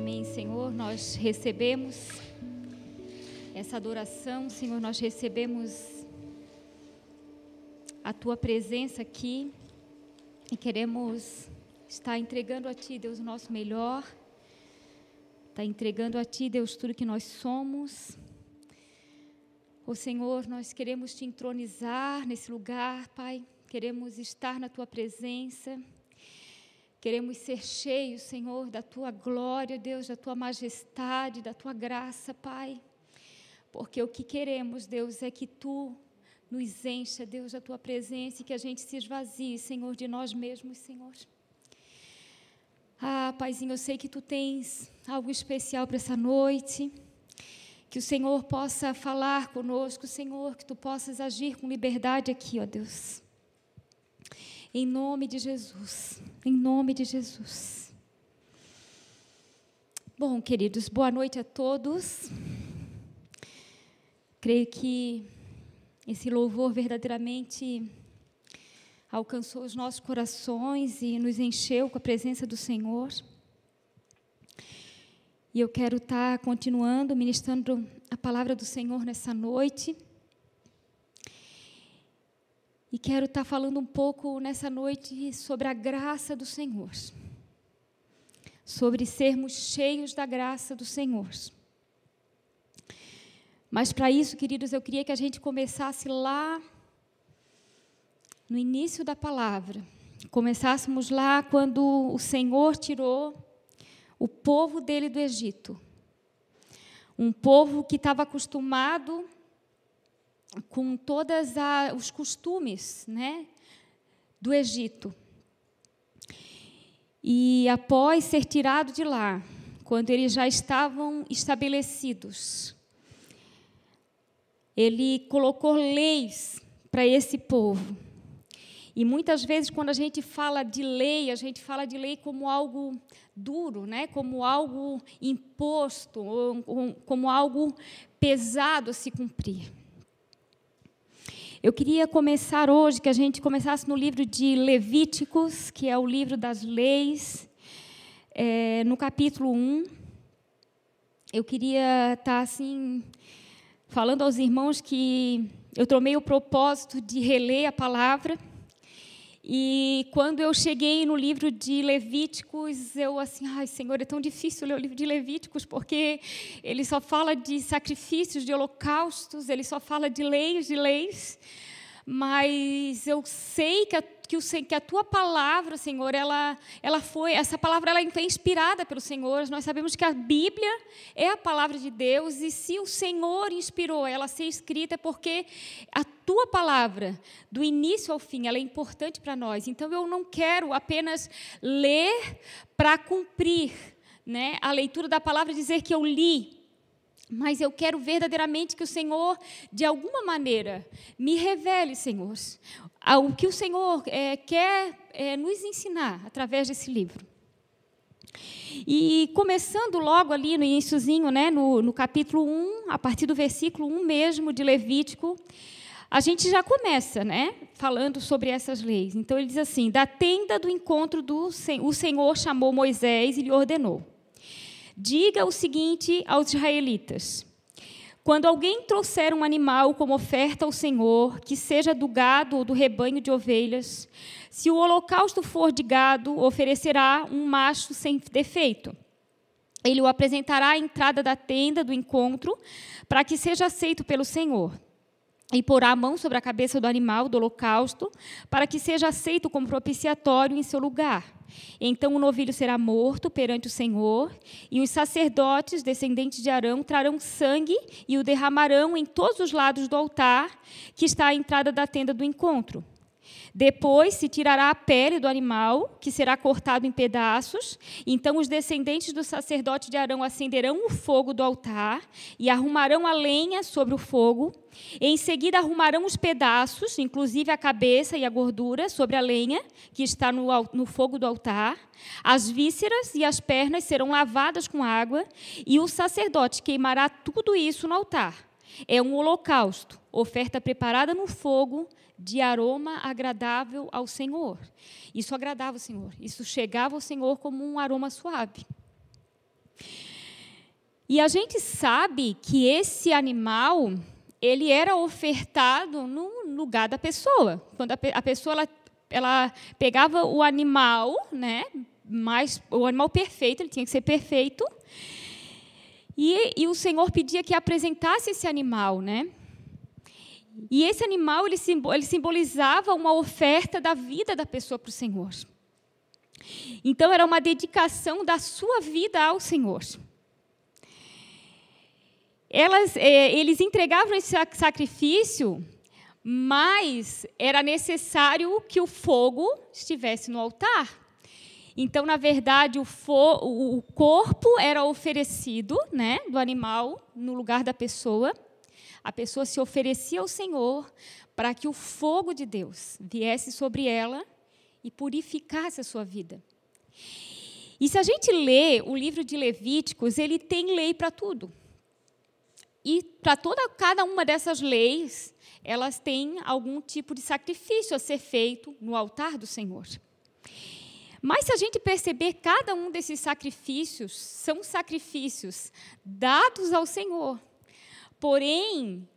Amém, Senhor. Nós recebemos essa adoração, Senhor. Nós recebemos a tua presença aqui e queremos estar entregando a ti, Deus, o nosso melhor. Está entregando a ti, Deus, tudo que nós somos. O Senhor, nós queremos te entronizar nesse lugar, Pai. Queremos estar na tua presença. Queremos ser cheios, Senhor, da tua glória, Deus, da tua majestade, da tua graça, Pai. Porque o que queremos, Deus, é que tu nos encha, Deus, da tua presença e que a gente se esvazie, Senhor, de nós mesmos, Senhor. Ah, Paizinho, eu sei que tu tens algo especial para essa noite. Que o Senhor possa falar conosco, Senhor, que tu possas agir com liberdade aqui, ó Deus. Em nome de Jesus. Em nome de Jesus. Bom, queridos, boa noite a todos. Creio que esse louvor verdadeiramente alcançou os nossos corações e nos encheu com a presença do Senhor. E eu quero estar continuando ministrando a palavra do Senhor nessa noite. E quero estar falando um pouco nessa noite sobre a graça do Senhor. Sobre sermos cheios da graça do Senhor. Mas para isso, queridos, eu queria que a gente começasse lá no início da palavra. Começássemos lá quando o Senhor tirou o povo dele do Egito. Um povo que estava acostumado com todos os costumes né, do Egito. E após ser tirado de lá, quando eles já estavam estabelecidos, ele colocou leis para esse povo. E muitas vezes, quando a gente fala de lei, a gente fala de lei como algo duro, né? como algo imposto, como algo pesado a se cumprir. Eu queria começar hoje, que a gente começasse no livro de Levíticos, que é o livro das leis, é, no capítulo 1. Eu queria estar tá, assim, falando aos irmãos que eu tomei o propósito de reler a palavra e quando eu cheguei no livro de Levíticos, eu assim, ai, Senhor, é tão difícil ler o livro de Levíticos, porque ele só fala de sacrifícios, de holocaustos, ele só fala de leis, de leis. Mas eu sei que a que, o, que a tua palavra, Senhor, ela, ela foi, essa palavra ela foi inspirada pelo Senhor. Nós sabemos que a Bíblia é a palavra de Deus e se o Senhor inspirou ela a ser escrita é porque a tua palavra, do início ao fim, ela é importante para nós. Então eu não quero apenas ler para cumprir, né, a leitura da palavra dizer que eu li, mas eu quero verdadeiramente que o Senhor, de alguma maneira, me revele, Senhor, o que o Senhor é, quer é, nos ensinar através desse livro. E começando logo ali no iníciozinho, né, no, no capítulo 1, a partir do versículo 1 mesmo de Levítico, a gente já começa, né, falando sobre essas leis. Então ele diz assim: da tenda do encontro do o Senhor chamou Moisés e lhe ordenou: Diga o seguinte aos israelitas: quando alguém trouxer um animal como oferta ao Senhor, que seja do gado ou do rebanho de ovelhas, se o holocausto for de gado, oferecerá um macho sem defeito. Ele o apresentará à entrada da tenda do encontro, para que seja aceito pelo Senhor e porá a mão sobre a cabeça do animal do holocausto, para que seja aceito como propiciatório em seu lugar. Então o novilho será morto perante o Senhor, e os sacerdotes, descendentes de Arão, trarão sangue e o derramarão em todos os lados do altar que está à entrada da tenda do encontro. Depois se tirará a pele do animal, que será cortado em pedaços. Então os descendentes do sacerdote de Arão acenderão o fogo do altar e arrumarão a lenha sobre o fogo. Em seguida arrumarão os pedaços, inclusive a cabeça e a gordura, sobre a lenha que está no, no fogo do altar. As vísceras e as pernas serão lavadas com água e o sacerdote queimará tudo isso no altar. É um holocausto, oferta preparada no fogo de aroma agradável ao Senhor. Isso agradava o Senhor. Isso chegava ao Senhor como um aroma suave. E a gente sabe que esse animal ele era ofertado no lugar da pessoa. Quando a, pessoa ela, ela, pegava o animal, né, mais o animal perfeito, ele tinha que ser perfeito, e, e o Senhor pedia que apresentasse esse animal, né? E esse animal ele, simbolizava uma oferta da vida da pessoa para o Senhor. Então era uma dedicação da sua vida ao Senhor. Elas, é, eles entregavam esse sacrifício, mas era necessário que o fogo estivesse no altar. Então, na verdade, o, o corpo era oferecido, né, do animal no lugar da pessoa. A pessoa se oferecia ao Senhor para que o fogo de Deus viesse sobre ela e purificasse a sua vida. E se a gente lê o livro de Levíticos, ele tem lei para tudo. E para toda cada uma dessas leis, elas têm algum tipo de sacrifício a ser feito no altar do Senhor. Mas se a gente perceber, cada um desses sacrifícios são sacrifícios dados ao Senhor. Porém,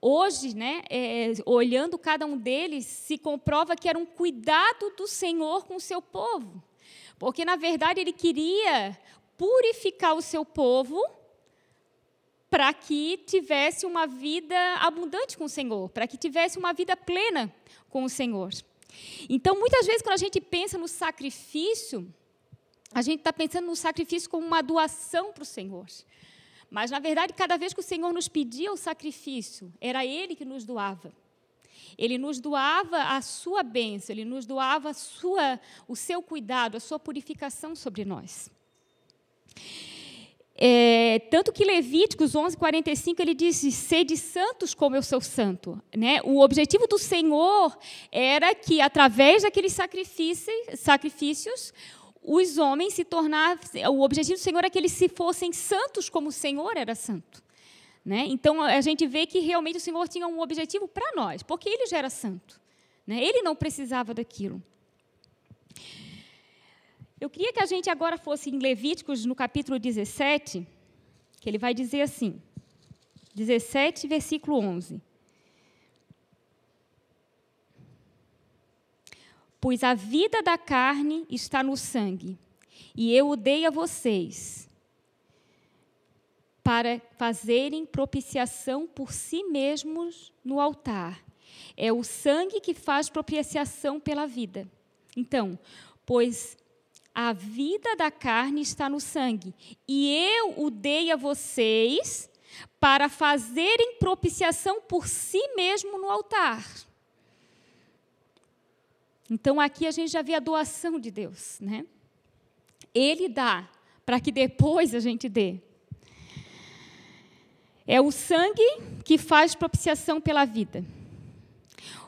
hoje, né, é, olhando cada um deles, se comprova que era um cuidado do Senhor com o seu povo. Porque, na verdade, ele queria purificar o seu povo para que tivesse uma vida abundante com o Senhor, para que tivesse uma vida plena com o Senhor. Então, muitas vezes, quando a gente pensa no sacrifício, a gente está pensando no sacrifício como uma doação para o Senhor. Mas, na verdade, cada vez que o Senhor nos pedia o sacrifício, era Ele que nos doava. Ele nos doava a sua bênção, Ele nos doava sua, o seu cuidado, a sua purificação sobre nós. É, tanto que Levíticos 11, 45, ele diz: sede santos como eu sou santo. Né? O objetivo do Senhor era que, através daqueles sacrifícios, sacrifícios os homens se tornassem. O objetivo do Senhor é que eles se fossem santos como o Senhor era santo. Né? Então, a gente vê que realmente o Senhor tinha um objetivo para nós, porque ele já era santo. Né? Ele não precisava daquilo. Eu queria que a gente agora fosse em Levíticos, no capítulo 17, que ele vai dizer assim, 17, versículo 11. Pois a vida da carne está no sangue, e eu o dei a vocês, para fazerem propiciação por si mesmos no altar. É o sangue que faz propiciação pela vida. Então, pois a vida da carne está no sangue, e eu o dei a vocês para fazerem propiciação por si mesmo no altar. Então aqui a gente já vê a doação de Deus, né? Ele dá para que depois a gente dê. É o sangue que faz propiciação pela vida.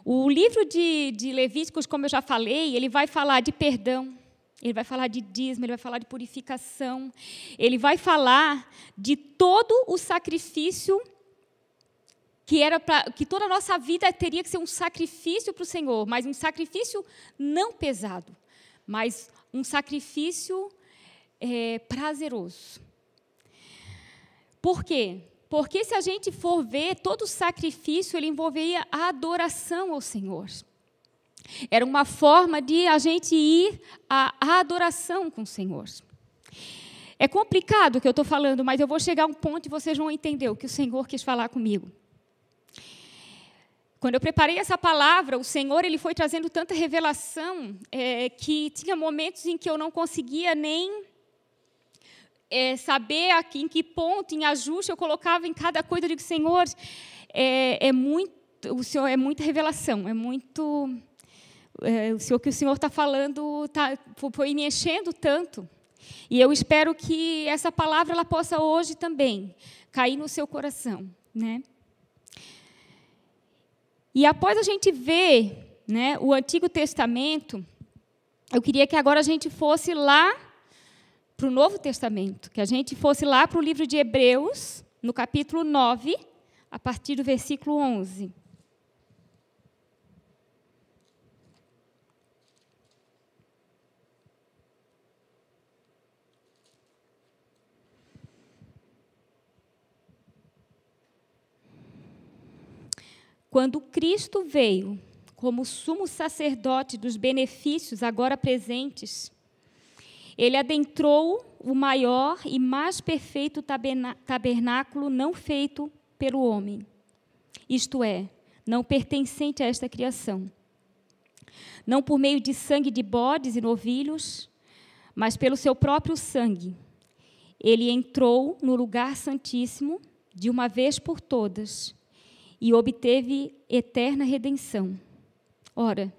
O livro de, de Levíticos, como eu já falei, ele vai falar de perdão, ele vai falar de dízimo, ele vai falar de purificação, ele vai falar de todo o sacrifício que era para que toda a nossa vida teria que ser um sacrifício para o Senhor, mas um sacrifício não pesado, mas um sacrifício é, prazeroso. Por quê? Porque se a gente for ver, todo sacrifício ele envolveria a adoração ao Senhor. Era uma forma de a gente ir à adoração com o Senhor. É complicado o que eu estou falando, mas eu vou chegar a um ponto e vocês vão entender o que o Senhor quis falar comigo. Quando eu preparei essa palavra, o Senhor ele foi trazendo tanta revelação é, que tinha momentos em que eu não conseguia nem é, saber aqui, em que ponto, em ajuste eu colocava em cada coisa. Eu digo, Senhor, é, é muito, o Senhor é muita revelação, é muito é, o Senhor que o Senhor está falando tá, foi me enchendo tanto. E eu espero que essa palavra ela possa hoje também cair no seu coração, né? E após a gente ver, né, o Antigo Testamento, eu queria que agora a gente fosse lá para o Novo Testamento, que a gente fosse lá para o livro de Hebreus, no capítulo 9, a partir do versículo 11. Quando Cristo veio como sumo sacerdote dos benefícios agora presentes, ele adentrou o maior e mais perfeito tabernáculo não feito pelo homem, isto é, não pertencente a esta criação. Não por meio de sangue de bodes e novilhos, mas pelo seu próprio sangue. Ele entrou no lugar santíssimo de uma vez por todas e obteve eterna redenção. Ora,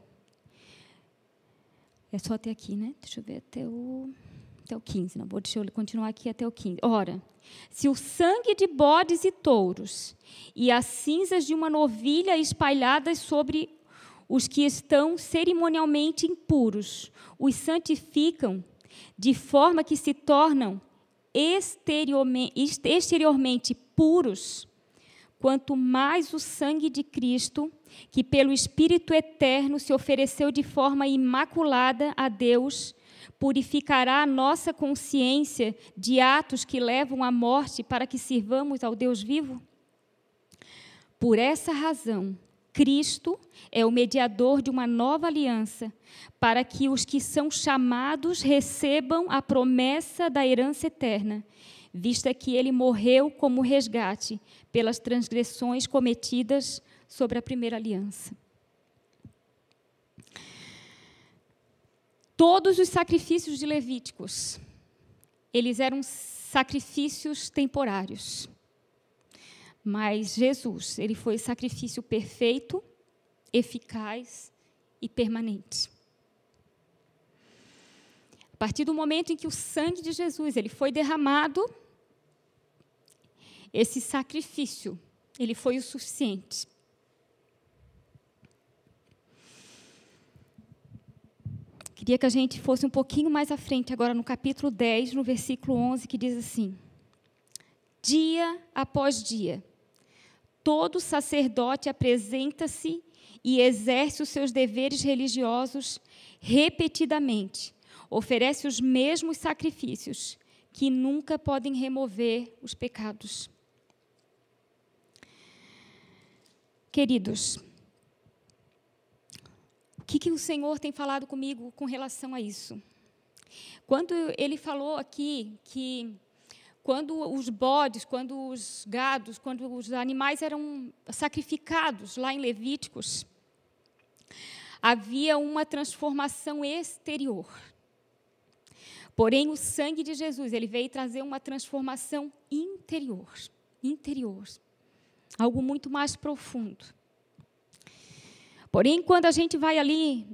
é só até aqui, né? Deixa eu ver até o, até o 15. Não, deixa eu continuar aqui até o 15. Ora, se o sangue de bodes e touros e as cinzas de uma novilha espalhadas sobre os que estão cerimonialmente impuros os santificam, de forma que se tornam exteriormente, exteriormente puros, quanto mais o sangue de Cristo, que pelo Espírito eterno se ofereceu de forma imaculada a Deus, purificará a nossa consciência de atos que levam à morte para que sirvamos ao Deus vivo? Por essa razão, Cristo é o mediador de uma nova aliança, para que os que são chamados recebam a promessa da herança eterna, vista que ele morreu como resgate pelas transgressões cometidas sobre a primeira aliança. Todos os sacrifícios de Levíticos, eles eram sacrifícios temporários. Mas Jesus, ele foi sacrifício perfeito, eficaz e permanente. A partir do momento em que o sangue de Jesus ele foi derramado, esse sacrifício ele foi o suficiente. Queria que a gente fosse um pouquinho mais à frente agora no capítulo 10, no versículo 11, que diz assim: Dia após dia, todo sacerdote apresenta-se e exerce os seus deveres religiosos repetidamente, oferece os mesmos sacrifícios que nunca podem remover os pecados. Queridos, o que, que o Senhor tem falado comigo com relação a isso? Quando ele falou aqui que quando os bodes, quando os gados, quando os animais eram sacrificados lá em Levíticos, havia uma transformação exterior. Porém, o sangue de Jesus, ele veio trazer uma transformação interior, interior. Algo muito mais profundo. Porém, quando a gente vai ali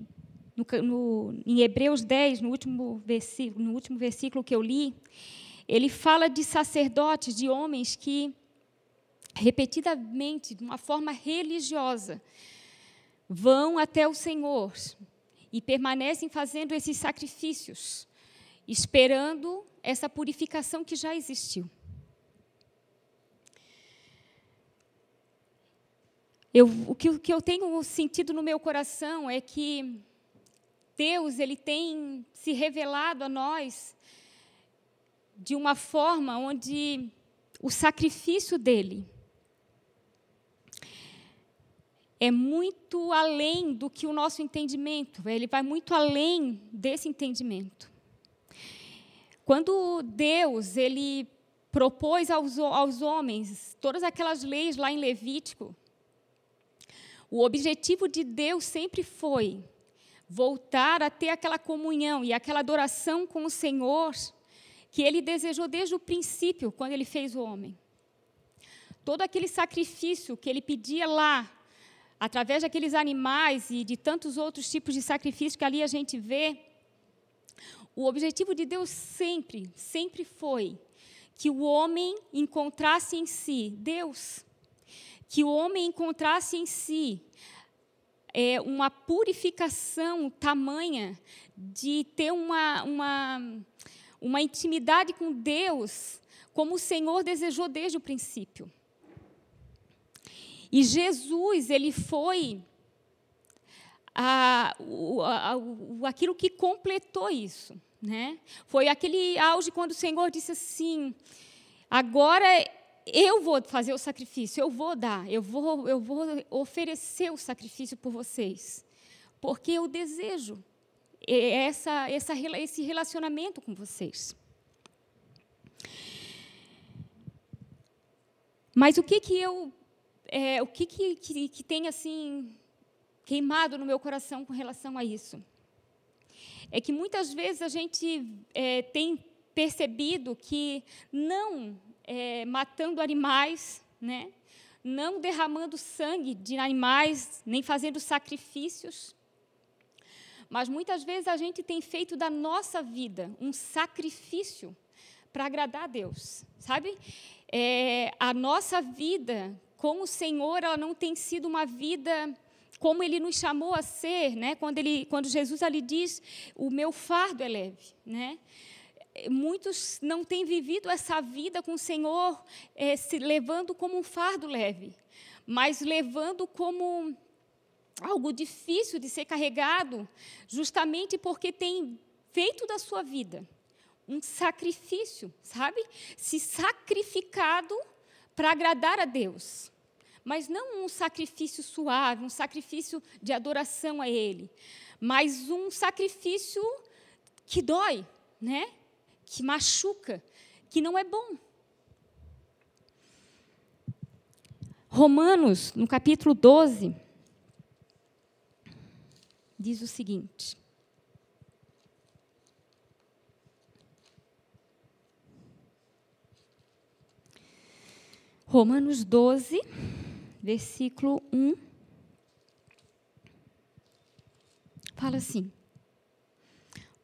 no, no, em Hebreus 10, no último, versículo, no último versículo que eu li, ele fala de sacerdotes, de homens que, repetidamente, de uma forma religiosa, vão até o Senhor e permanecem fazendo esses sacrifícios, esperando essa purificação que já existiu. Eu, o, que, o que eu tenho sentido no meu coração é que Deus ele tem se revelado a nós de uma forma onde o sacrifício dele é muito além do que o nosso entendimento, ele vai muito além desse entendimento. Quando Deus ele propôs aos, aos homens todas aquelas leis lá em Levítico, o objetivo de Deus sempre foi voltar a ter aquela comunhão e aquela adoração com o Senhor que ele desejou desde o princípio, quando ele fez o homem. Todo aquele sacrifício que ele pedia lá, através daqueles animais e de tantos outros tipos de sacrifício que ali a gente vê, o objetivo de Deus sempre, sempre foi que o homem encontrasse em si Deus, que o homem encontrasse em si é, uma purificação tamanha de ter uma, uma uma intimidade com Deus, como o Senhor desejou desde o princípio. E Jesus, ele foi a, a, a, aquilo que completou isso. Né? Foi aquele auge quando o Senhor disse assim: agora eu vou fazer o sacrifício, eu vou dar, eu vou, eu vou oferecer o sacrifício por vocês, porque eu desejo essa, essa, esse relacionamento com vocês. Mas o que que eu, é, o que que, que, que tem assim queimado no meu coração com relação a isso? É que muitas vezes a gente é, tem percebido que não é, matando animais, né? não derramando sangue de animais, nem fazendo sacrifícios. Mas muitas vezes a gente tem feito da nossa vida um sacrifício para agradar a Deus, sabe? É, a nossa vida com o Senhor, ela não tem sido uma vida como Ele nos chamou a ser, né? Quando ele, quando Jesus ali diz, o meu fardo é leve, né? Muitos não têm vivido essa vida com o Senhor é, se levando como um fardo leve, mas levando como algo difícil de ser carregado, justamente porque tem feito da sua vida um sacrifício, sabe? Se sacrificado para agradar a Deus. Mas não um sacrifício suave, um sacrifício de adoração a Ele, mas um sacrifício que dói, né? Que machuca, que não é bom. Romanos, no capítulo 12, diz o seguinte: Romanos 12, versículo 1, fala assim: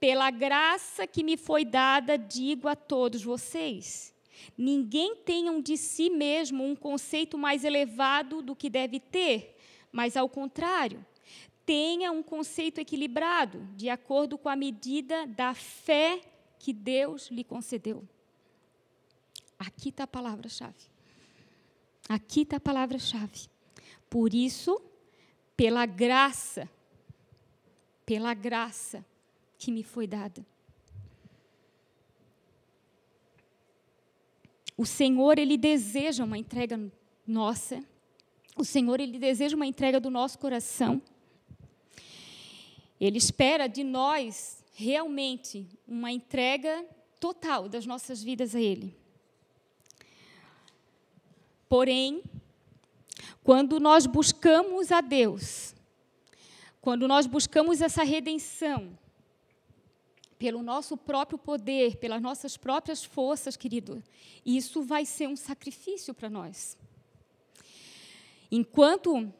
pela graça que me foi dada, digo a todos vocês: ninguém tenha de si mesmo um conceito mais elevado do que deve ter, mas ao contrário, tenha um conceito equilibrado, de acordo com a medida da fé que Deus lhe concedeu. Aqui está a palavra-chave. Aqui está a palavra-chave. Por isso, pela graça, pela graça, que me foi dada. O Senhor, Ele deseja uma entrega nossa. O Senhor, Ele deseja uma entrega do nosso coração. Ele espera de nós realmente uma entrega total das nossas vidas a Ele. Porém, quando nós buscamos a Deus, quando nós buscamos essa redenção, pelo nosso próprio poder, pelas nossas próprias forças, querido, isso vai ser um sacrifício para nós. Enquanto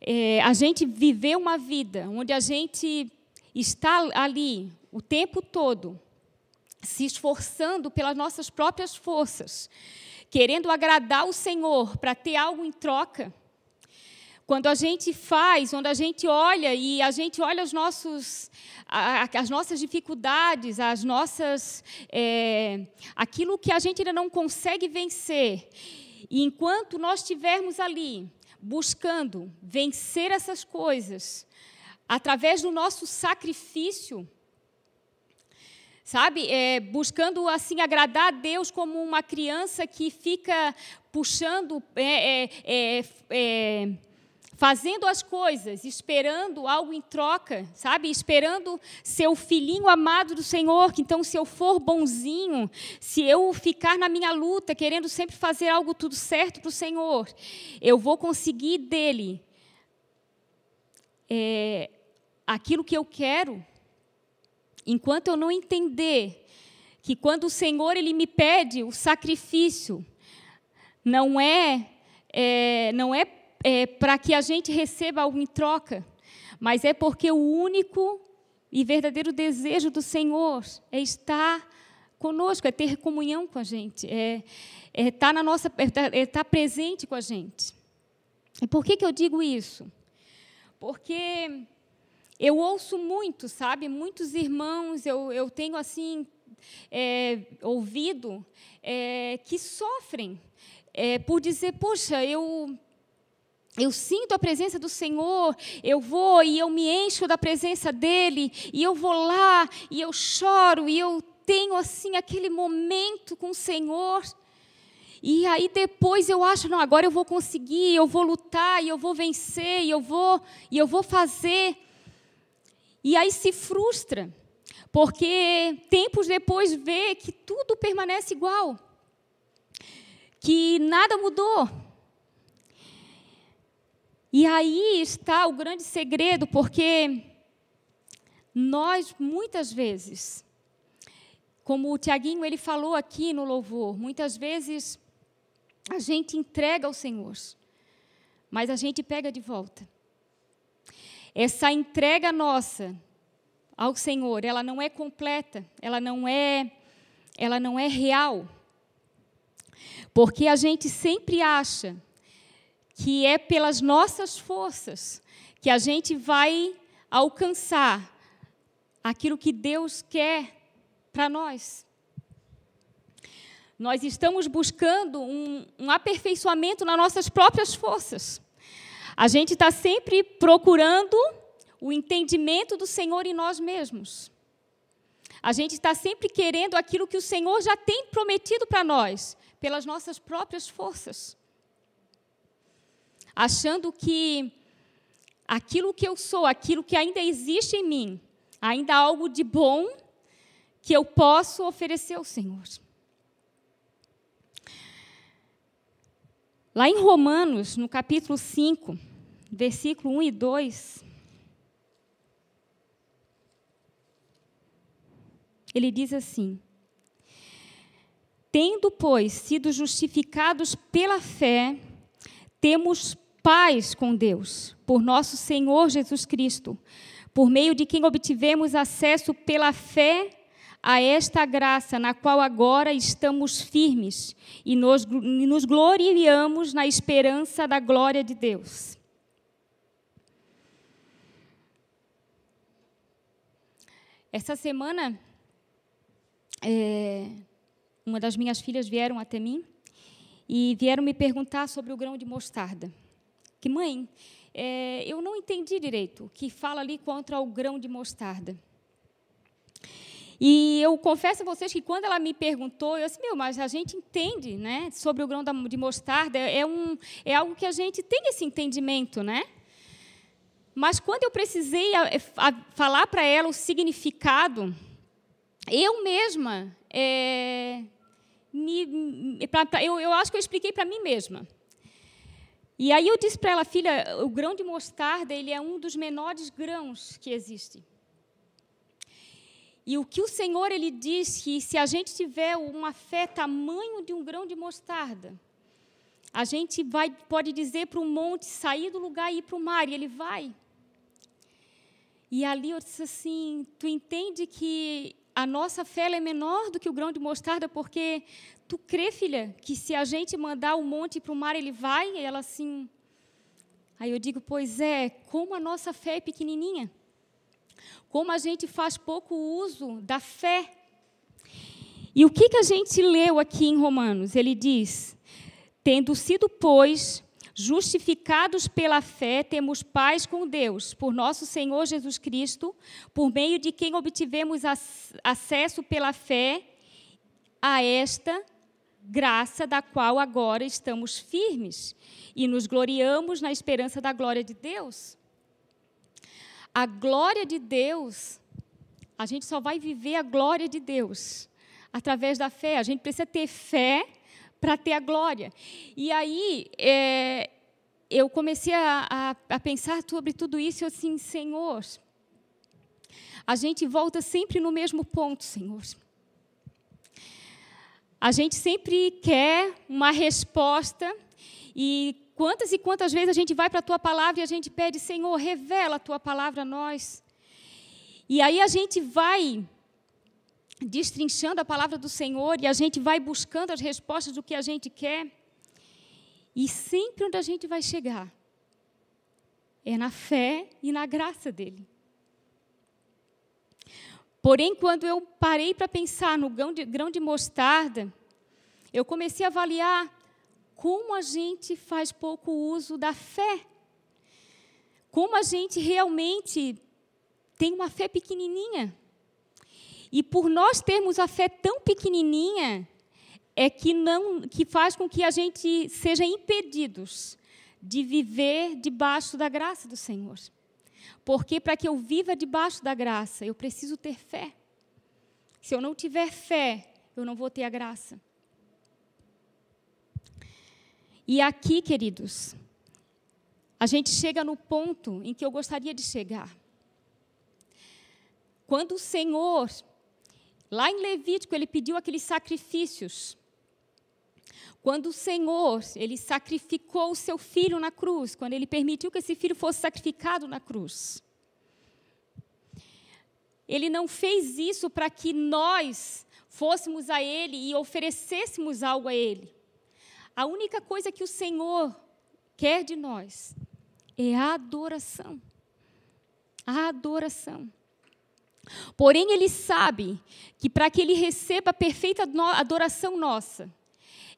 é, a gente viver uma vida onde a gente está ali o tempo todo, se esforçando pelas nossas próprias forças, querendo agradar o Senhor para ter algo em troca, quando a gente faz, quando a gente olha e a gente olha os nossos, as nossas dificuldades, as nossas, é, aquilo que a gente ainda não consegue vencer, e enquanto nós estivermos ali buscando vencer essas coisas através do nosso sacrifício, sabe, é, buscando assim agradar a Deus como uma criança que fica puxando é, é, fazendo as coisas, esperando algo em troca, sabe? Esperando ser o filhinho amado do Senhor, que então se eu for bonzinho, se eu ficar na minha luta, querendo sempre fazer algo tudo certo para o Senhor, eu vou conseguir dele é, aquilo que eu quero, enquanto eu não entender que quando o Senhor ele me pede o sacrifício, não é, é não é é, para que a gente receba algo em troca, mas é porque o único e verdadeiro desejo do Senhor é estar conosco, é ter comunhão com a gente, é estar é tá na nossa, é estar é tá presente com a gente. E por que, que eu digo isso? Porque eu ouço muito, sabe? Muitos irmãos, eu, eu tenho assim é, ouvido é, que sofrem é, por dizer, poxa, eu eu sinto a presença do Senhor, eu vou e eu me encho da presença dele, e eu vou lá e eu choro e eu tenho assim aquele momento com o Senhor. E aí depois eu acho, não, agora eu vou conseguir, eu vou lutar, e eu vou vencer, e eu vou, e eu vou fazer. E aí se frustra, porque tempos depois vê que tudo permanece igual, que nada mudou. E aí está o grande segredo, porque nós muitas vezes, como o Tiaguinho ele falou aqui no louvor, muitas vezes a gente entrega ao Senhor, mas a gente pega de volta. Essa entrega nossa ao Senhor, ela não é completa, ela não é ela não é real. Porque a gente sempre acha que é pelas nossas forças que a gente vai alcançar aquilo que Deus quer para nós. Nós estamos buscando um, um, aperfeiçoamento nas nossas próprias forças. A gente está sempre procurando o entendimento do Senhor em nós mesmos. A gente está sempre querendo aquilo que o Senhor já tem prometido para nós, pelas nossas próprias forças achando que aquilo que eu sou, aquilo que ainda existe em mim, ainda há algo de bom que eu posso oferecer ao Senhor. Lá em Romanos, no capítulo 5, versículo 1 e 2, ele diz assim: Tendo, pois, sido justificados pela fé, temos paz com Deus, por nosso Senhor Jesus Cristo, por meio de quem obtivemos acesso pela fé a esta graça na qual agora estamos firmes e nos, nos gloriamos na esperança da glória de Deus. Essa semana, é, uma das minhas filhas vieram até mim e vieram me perguntar sobre o grão de mostarda que, mãe, é, eu não entendi direito que fala ali contra o grão de mostarda. E eu confesso a vocês que quando ela me perguntou, eu disse, meu, mas a gente entende né, sobre o grão de mostarda, é, um, é algo que a gente tem esse entendimento, né? Mas quando eu precisei a, a, falar para ela o significado, eu mesma, é, me, pra, eu, eu acho que eu expliquei para mim mesma. E aí eu disse para ela, filha, o grão de mostarda ele é um dos menores grãos que existe. E o que o Senhor ele diz que se a gente tiver uma fé tamanho de um grão de mostarda, a gente vai pode dizer para o monte sair do lugar e ir para o mar e ele vai. E ali eu disse assim, tu entende que a nossa fé é menor do que o grão de mostarda porque Tu crê, filha, que se a gente mandar o monte para o mar, ele vai? E ela assim. Aí eu digo, pois é, como a nossa fé é pequenininha. Como a gente faz pouco uso da fé. E o que, que a gente leu aqui em Romanos? Ele diz: Tendo sido, pois, justificados pela fé, temos paz com Deus, por nosso Senhor Jesus Cristo, por meio de quem obtivemos acesso pela fé a esta graça da qual agora estamos firmes e nos gloriamos na esperança da glória de Deus. A glória de Deus, a gente só vai viver a glória de Deus através da fé. A gente precisa ter fé para ter a glória. E aí, é, eu comecei a, a, a, pensar sobre tudo isso e assim, Senhor, a gente volta sempre no mesmo ponto, Senhor. A gente sempre quer uma resposta e quantas e quantas vezes a gente vai para a tua palavra e a gente pede, Senhor, revela a tua palavra a nós. E aí a gente vai destrinchando a palavra do Senhor e a gente vai buscando as respostas do que a gente quer. E sempre onde a gente vai chegar é na fé e na graça dele. Porém, quando eu parei para pensar no grão de, grão de mostarda, eu comecei a avaliar como a gente faz pouco uso da fé. Como a gente realmente tem uma fé pequenininha. E por nós termos a fé tão pequenininha, é que não que faz com que a gente seja impedidos de viver debaixo da graça do Senhor. Porque para que eu viva debaixo da graça, eu preciso ter fé. Se eu não tiver fé, eu não vou ter a graça. E aqui, queridos, a gente chega no ponto em que eu gostaria de chegar. Quando o Senhor, lá em Levítico, ele pediu aqueles sacrifícios quando o Senhor, ele sacrificou o seu filho na cruz, quando ele permitiu que esse filho fosse sacrificado na cruz. Ele não fez isso para que nós fôssemos a ele e oferecêssemos algo a ele. A única coisa que o Senhor quer de nós é a adoração. A adoração. Porém, ele sabe que para que ele receba a perfeita adoração nossa,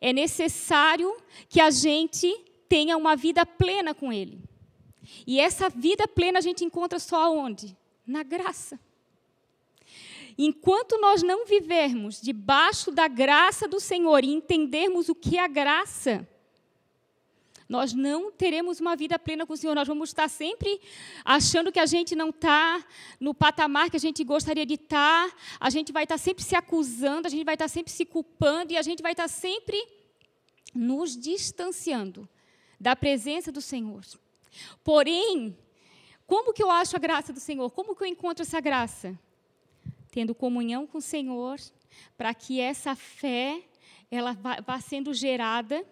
é necessário que a gente tenha uma vida plena com Ele. E essa vida plena a gente encontra só onde? Na graça. Enquanto nós não vivermos debaixo da graça do Senhor e entendermos o que é a graça, nós não teremos uma vida plena com o Senhor. Nós vamos estar sempre achando que a gente não está no patamar que a gente gostaria de estar. A gente vai estar sempre se acusando, a gente vai estar sempre se culpando e a gente vai estar sempre nos distanciando da presença do Senhor. Porém, como que eu acho a graça do Senhor? Como que eu encontro essa graça? Tendo comunhão com o Senhor, para que essa fé ela vá, vá sendo gerada,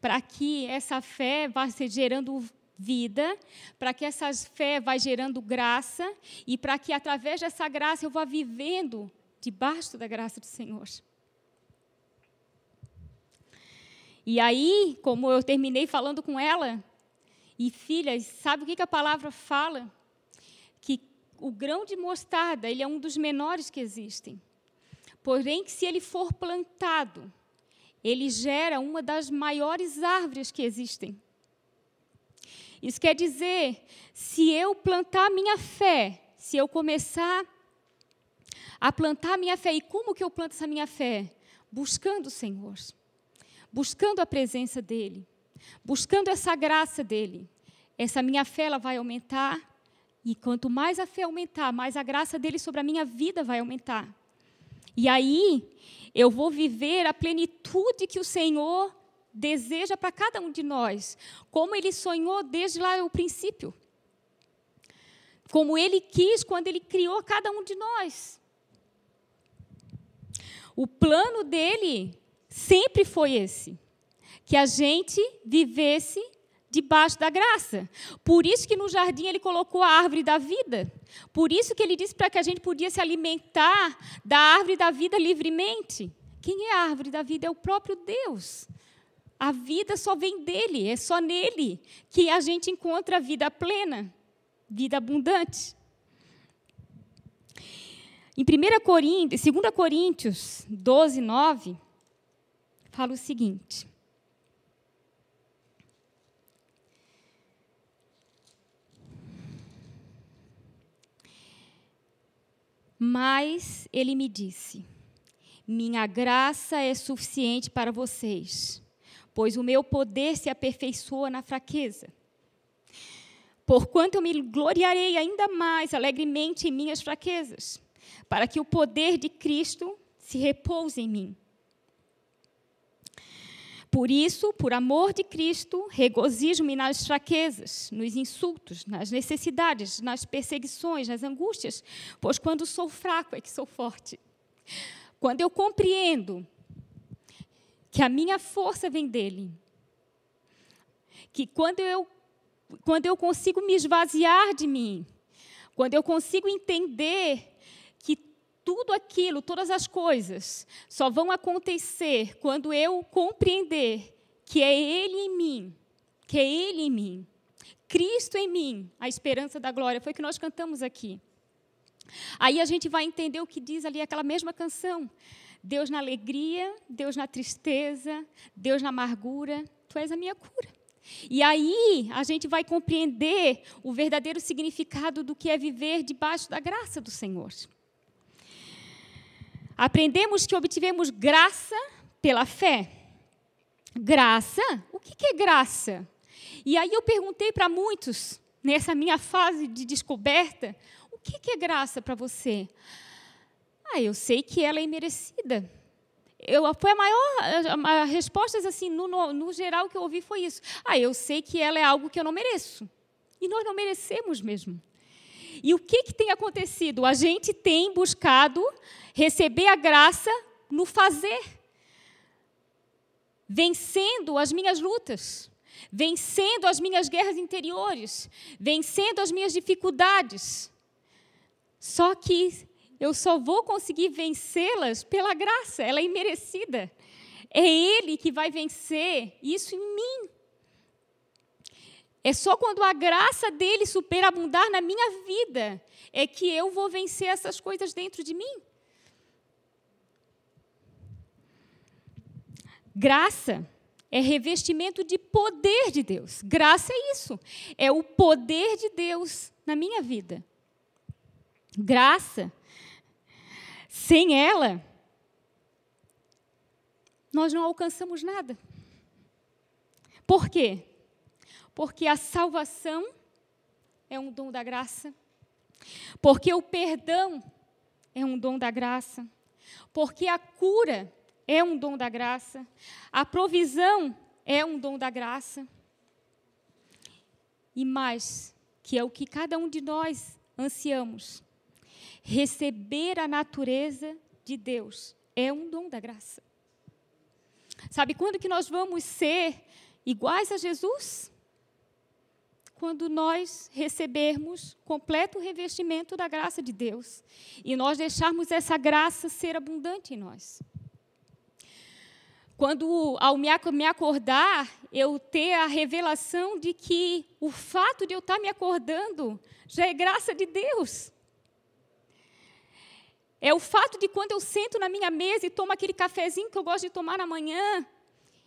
para que essa fé vá gerando vida, para que essa fé vá gerando graça e para que através dessa graça eu vá vivendo debaixo da graça do Senhor. E aí, como eu terminei falando com ela, e filhas, sabe o que, que a palavra fala? Que o grão de mostarda, ele é um dos menores que existem. Porém, que se ele for plantado, ele gera uma das maiores árvores que existem. Isso quer dizer, se eu plantar minha fé, se eu começar a plantar minha fé, e como que eu planto essa minha fé? Buscando o Senhor buscando a presença dEle, buscando essa graça dEle. Essa minha fé ela vai aumentar, e quanto mais a fé aumentar, mais a graça dEle sobre a minha vida vai aumentar. E aí, eu vou viver a plenitude que o Senhor deseja para cada um de nós, como Ele sonhou desde lá o princípio. Como Ele quis quando Ele criou cada um de nós. O plano dele sempre foi esse: que a gente vivesse debaixo da graça. Por isso que no jardim ele colocou a árvore da vida. Por isso que ele disse para que a gente podia se alimentar da árvore da vida livremente. Quem é a árvore da vida? É o próprio Deus. A vida só vem dele, é só nele que a gente encontra a vida plena, vida abundante. Em 1 Coríntios, 2 Coríntios 12, 9, fala o seguinte: Mas ele me disse: Minha graça é suficiente para vocês, pois o meu poder se aperfeiçoa na fraqueza. Porquanto eu me gloriarei ainda mais alegremente em minhas fraquezas, para que o poder de Cristo se repouse em mim. Por isso, por amor de Cristo, regozijo-me nas fraquezas, nos insultos, nas necessidades, nas perseguições, nas angústias, pois quando sou fraco é que sou forte. Quando eu compreendo que a minha força vem dele, que quando eu, quando eu consigo me esvaziar de mim, quando eu consigo entender tudo aquilo, todas as coisas, só vão acontecer quando eu compreender que é Ele em mim, que é Ele em mim, Cristo em mim, a esperança da glória. Foi o que nós cantamos aqui. Aí a gente vai entender o que diz ali aquela mesma canção. Deus na alegria, Deus na tristeza, Deus na amargura, tu és a minha cura. E aí a gente vai compreender o verdadeiro significado do que é viver debaixo da graça do Senhor. Aprendemos que obtivemos graça pela fé. Graça? O que é graça? E aí eu perguntei para muitos, nessa minha fase de descoberta, o que é graça para você? Ah, eu sei que ela é imerecida. Eu, foi a maior a, a resposta assim no, no, no geral que eu ouvi foi isso. Ah, eu sei que ela é algo que eu não mereço. E nós não merecemos mesmo. E o que, que tem acontecido? A gente tem buscado receber a graça no fazer, vencendo as minhas lutas, vencendo as minhas guerras interiores, vencendo as minhas dificuldades. Só que eu só vou conseguir vencê-las pela graça, ela é imerecida. É Ele que vai vencer isso em mim. É só quando a graça dele superabundar na minha vida é que eu vou vencer essas coisas dentro de mim. Graça é revestimento de poder de Deus. Graça é isso. É o poder de Deus na minha vida. Graça, sem ela, nós não alcançamos nada. Por quê? Porque a salvação é um dom da graça. Porque o perdão é um dom da graça. Porque a cura é um dom da graça. A provisão é um dom da graça. E mais, que é o que cada um de nós ansiamos, receber a natureza de Deus é um dom da graça. Sabe quando que nós vamos ser iguais a Jesus? Quando nós recebermos completo revestimento da graça de Deus e nós deixarmos essa graça ser abundante em nós. Quando, ao me acordar, eu ter a revelação de que o fato de eu estar me acordando já é graça de Deus. É o fato de quando eu sento na minha mesa e tomo aquele cafezinho que eu gosto de tomar na manhã,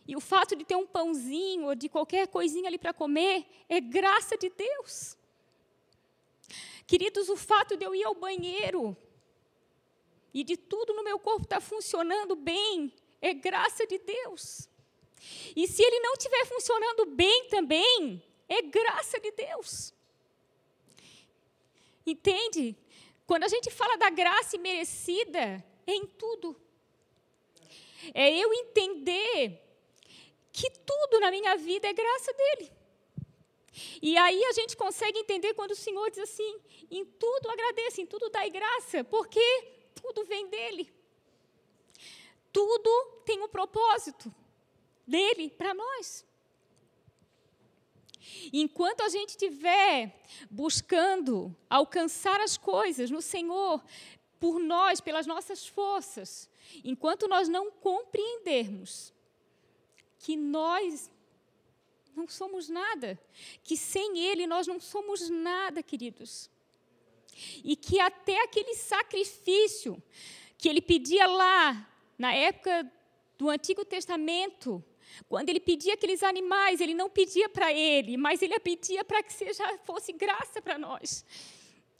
e o fato de ter um pãozinho ou de qualquer coisinha ali para comer, é graça de Deus. Queridos, o fato de eu ir ao banheiro e de tudo no meu corpo estar tá funcionando bem, é graça de Deus. E se ele não estiver funcionando bem também, é graça de Deus. Entende? Quando a gente fala da graça imerecida, é em tudo. É eu entender que tudo na minha vida é graça dele. E aí a gente consegue entender quando o Senhor diz assim: em tudo agradeça, em tudo dai graça, porque tudo vem dele. Tudo tem um propósito dele para nós. Enquanto a gente estiver buscando alcançar as coisas no Senhor, por nós, pelas nossas forças, enquanto nós não compreendermos que nós não somos nada, que sem Ele nós não somos nada, queridos. E que até aquele sacrifício que Ele pedia lá, na época do Antigo Testamento, quando ele pedia aqueles animais, ele não pedia para ele, mas ele pedia para que seja fosse graça para nós.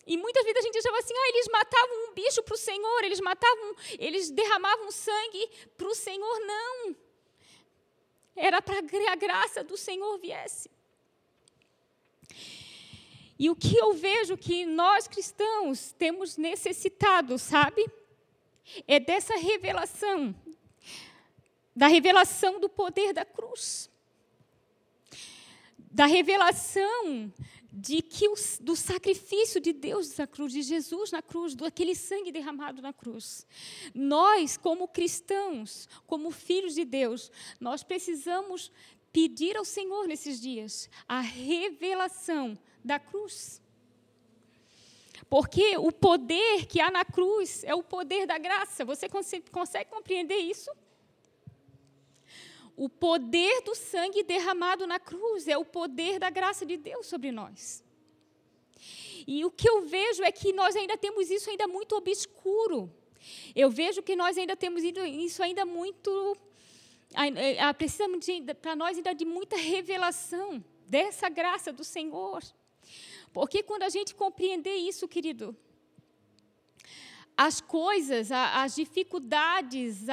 E muitas vezes a gente achava assim, ah, eles matavam um bicho para o Senhor, eles matavam, eles derramavam sangue para o Senhor, não. Era para que a graça do Senhor viesse. E o que eu vejo que nós cristãos temos necessitado, sabe? É dessa revelação da revelação do poder da cruz, da revelação de que o, do sacrifício de Deus na cruz, de Jesus na cruz, do aquele sangue derramado na cruz. Nós, como cristãos, como filhos de Deus, nós precisamos pedir ao Senhor nesses dias a revelação da cruz. Porque o poder que há na cruz é o poder da graça. Você consegue, consegue compreender isso? O poder do sangue derramado na cruz é o poder da graça de Deus sobre nós. E o que eu vejo é que nós ainda temos isso ainda muito obscuro. Eu vejo que nós ainda temos isso ainda muito é, precisa para nós ainda de muita revelação dessa graça do Senhor. Porque quando a gente compreender isso, querido, as coisas, as dificuldades,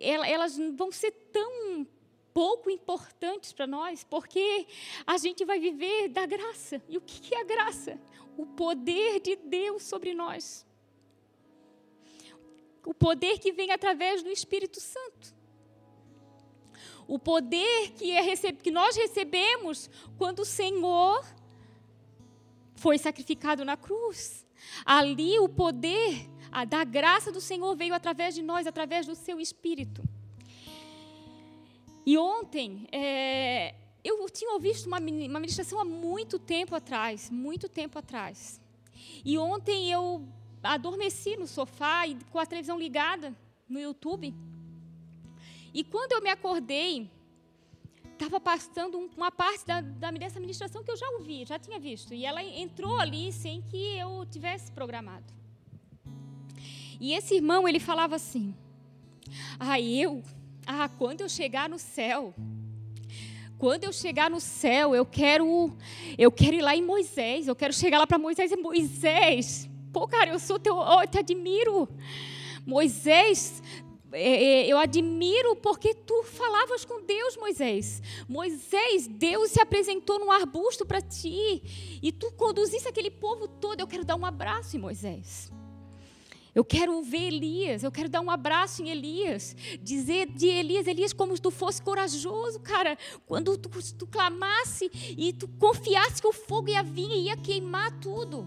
elas vão ser tão pouco importantes para nós, porque a gente vai viver da graça. E o que é a graça? O poder de Deus sobre nós. O poder que vem através do Espírito Santo. O poder que, é que nós recebemos quando o Senhor foi sacrificado na cruz. Ali o poder a, da graça do Senhor veio através de nós, através do seu Espírito. E ontem, é, eu tinha visto uma, uma ministração há muito tempo atrás, muito tempo atrás. E ontem eu adormeci no sofá e com a televisão ligada no YouTube. E quando eu me acordei, estava passando uma parte da, da, dessa ministração que eu já ouvi, já tinha visto. E ela entrou ali sem que eu tivesse programado. E esse irmão, ele falava assim: Ah, eu, ah, quando eu chegar no céu, quando eu chegar no céu, eu quero, eu quero ir lá em Moisés, eu quero chegar lá para Moisés e Moisés, pô, cara, eu sou teu, eu te admiro. Moisés é, é, eu admiro porque tu falavas com Deus, Moisés. Moisés, Deus se apresentou num arbusto para ti e tu conduziste aquele povo todo. Eu quero dar um abraço em Moisés. Eu quero ver Elias, eu quero dar um abraço em Elias, dizer de Elias, Elias, como tu fosse corajoso, cara, quando tu, tu clamasse e tu confiasse que o fogo ia vir e ia queimar tudo.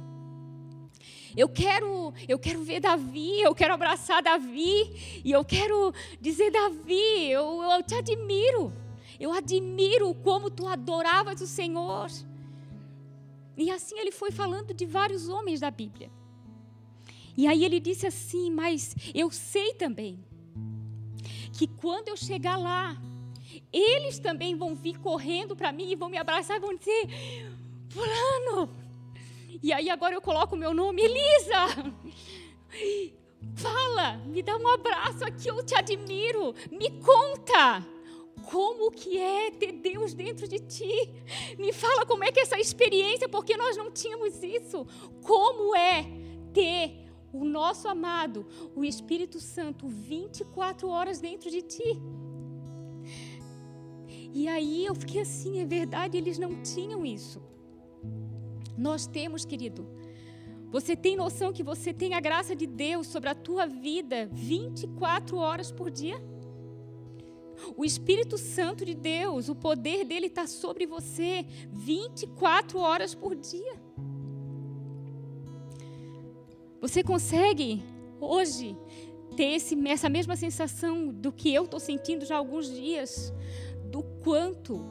Eu quero, eu quero ver Davi, eu quero abraçar Davi e eu quero dizer Davi, eu, eu te admiro. Eu admiro como tu adoravas o Senhor. E assim ele foi falando de vários homens da Bíblia. E aí ele disse assim: Mas eu sei também que quando eu chegar lá, eles também vão vir correndo para mim e vão me abraçar e vão dizer: Fulano, e aí agora eu coloco o meu nome, Elisa. Fala, me dá um abraço aqui, eu te admiro. Me conta como que é ter Deus dentro de ti. Me fala como é que é essa experiência, porque nós não tínhamos isso. Como é ter o nosso amado, o Espírito Santo, 24 horas dentro de ti. E aí eu fiquei assim, é verdade, eles não tinham isso. Nós temos, querido. Você tem noção que você tem a graça de Deus sobre a tua vida 24 horas por dia? O Espírito Santo de Deus, o poder dele está sobre você 24 horas por dia. Você consegue hoje ter esse, essa mesma sensação do que eu estou sentindo já há alguns dias, do quanto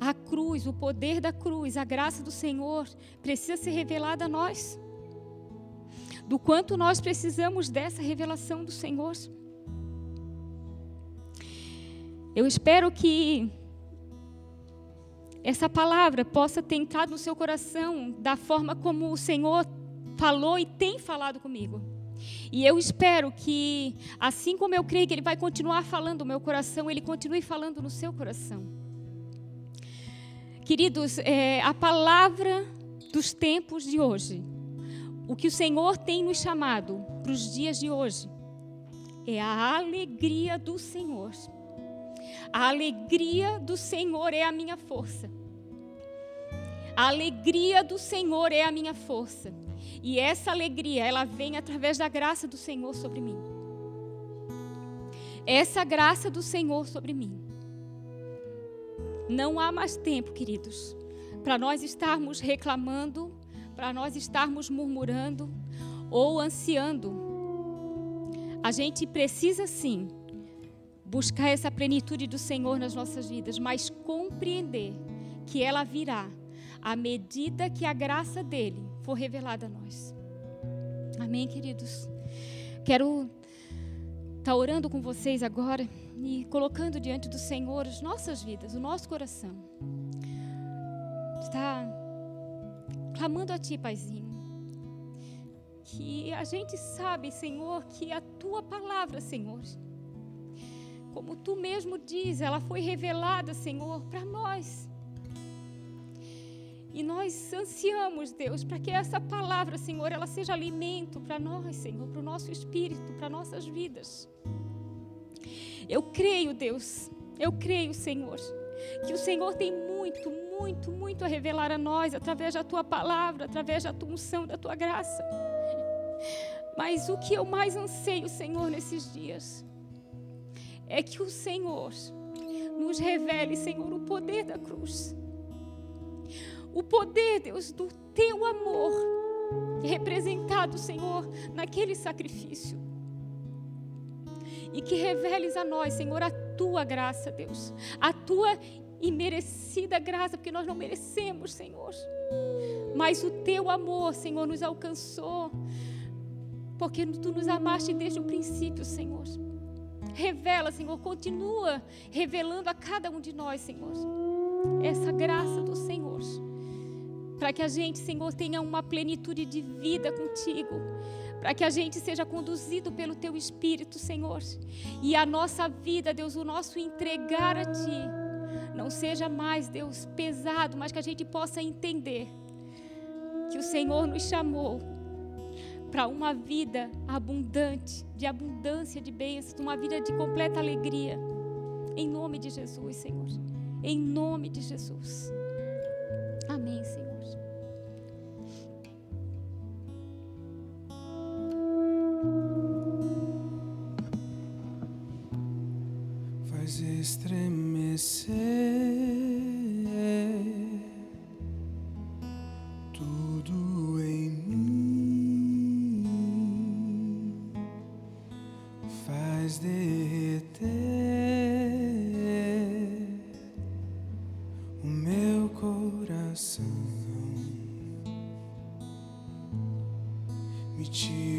a cruz, o poder da cruz, a graça do Senhor precisa ser revelada a nós. Do quanto nós precisamos dessa revelação do Senhor. Eu espero que essa palavra possa ter entrado no seu coração da forma como o Senhor falou e tem falado comigo. E eu espero que, assim como eu creio que Ele vai continuar falando no meu coração, Ele continue falando no seu coração. Queridos, é, a palavra dos tempos de hoje, o que o Senhor tem nos chamado para os dias de hoje, é a alegria do Senhor. A alegria do Senhor é a minha força. A alegria do Senhor é a minha força. E essa alegria, ela vem através da graça do Senhor sobre mim. Essa graça do Senhor sobre mim. Não há mais tempo, queridos, para nós estarmos reclamando, para nós estarmos murmurando ou ansiando. A gente precisa sim buscar essa plenitude do Senhor nas nossas vidas, mas compreender que ela virá à medida que a graça dele for revelada a nós. Amém, queridos? Quero estar tá orando com vocês agora e colocando diante do Senhor as nossas vidas, o nosso coração. Está clamando a Ti, Paizinho. Que a gente sabe, Senhor, que a Tua palavra, Senhor, como Tu mesmo diz, ela foi revelada, Senhor, para nós. E nós ansiamos, Deus, para que essa palavra, Senhor, ela seja alimento para nós, Senhor, para o nosso espírito, para nossas vidas. Eu creio, Deus, eu creio, Senhor, que o Senhor tem muito, muito, muito a revelar a nós através da tua palavra, através da tua unção, da tua graça. Mas o que eu mais anseio, Senhor, nesses dias, é que o Senhor nos revele, Senhor, o poder da cruz o poder, Deus, do teu amor, representado, Senhor, naquele sacrifício. E que reveles a nós, Senhor, a tua graça, Deus, a tua imerecida graça, porque nós não merecemos, Senhor. Mas o teu amor, Senhor, nos alcançou, porque tu nos amaste desde o princípio, Senhor. Revela, Senhor, continua revelando a cada um de nós, Senhor, essa graça do Senhor para que a gente, Senhor, tenha uma plenitude de vida contigo, para que a gente seja conduzido pelo teu Espírito, Senhor, e a nossa vida, Deus, o nosso entregar a ti, não seja mais, Deus, pesado, mas que a gente possa entender que o Senhor nos chamou para uma vida abundante, de abundância de bênçãos, uma vida de completa alegria. Em nome de Jesus, Senhor. Em nome de Jesus. Amém, Senhor. converter o meu coração. Me tira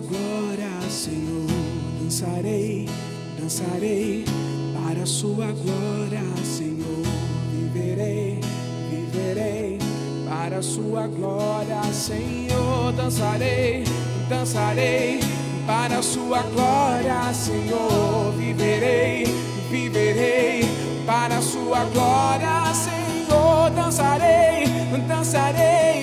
glória, Senhor, dançarei, dançarei. Para a sua glória, Senhor, viverei, viverei. Para a sua glória, Senhor, dançarei, dançarei. Para a sua glória, Senhor, viverei, viverei. Para a sua glória, Senhor, dançarei, dançarei.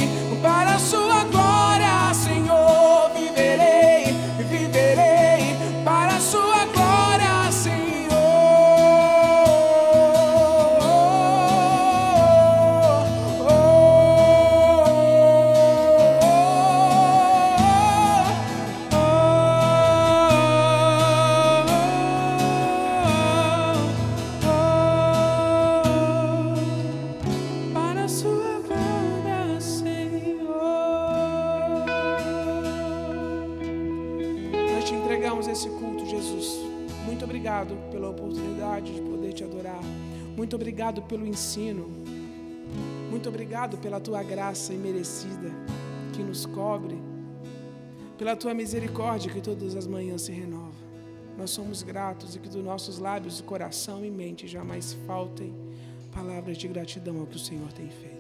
Obrigado pelo ensino. Muito obrigado pela tua graça imerecida que nos cobre. Pela tua misericórdia que todas as manhãs se renova. Nós somos gratos e que dos nossos lábios, coração e mente jamais faltem palavras de gratidão ao que o Senhor tem feito.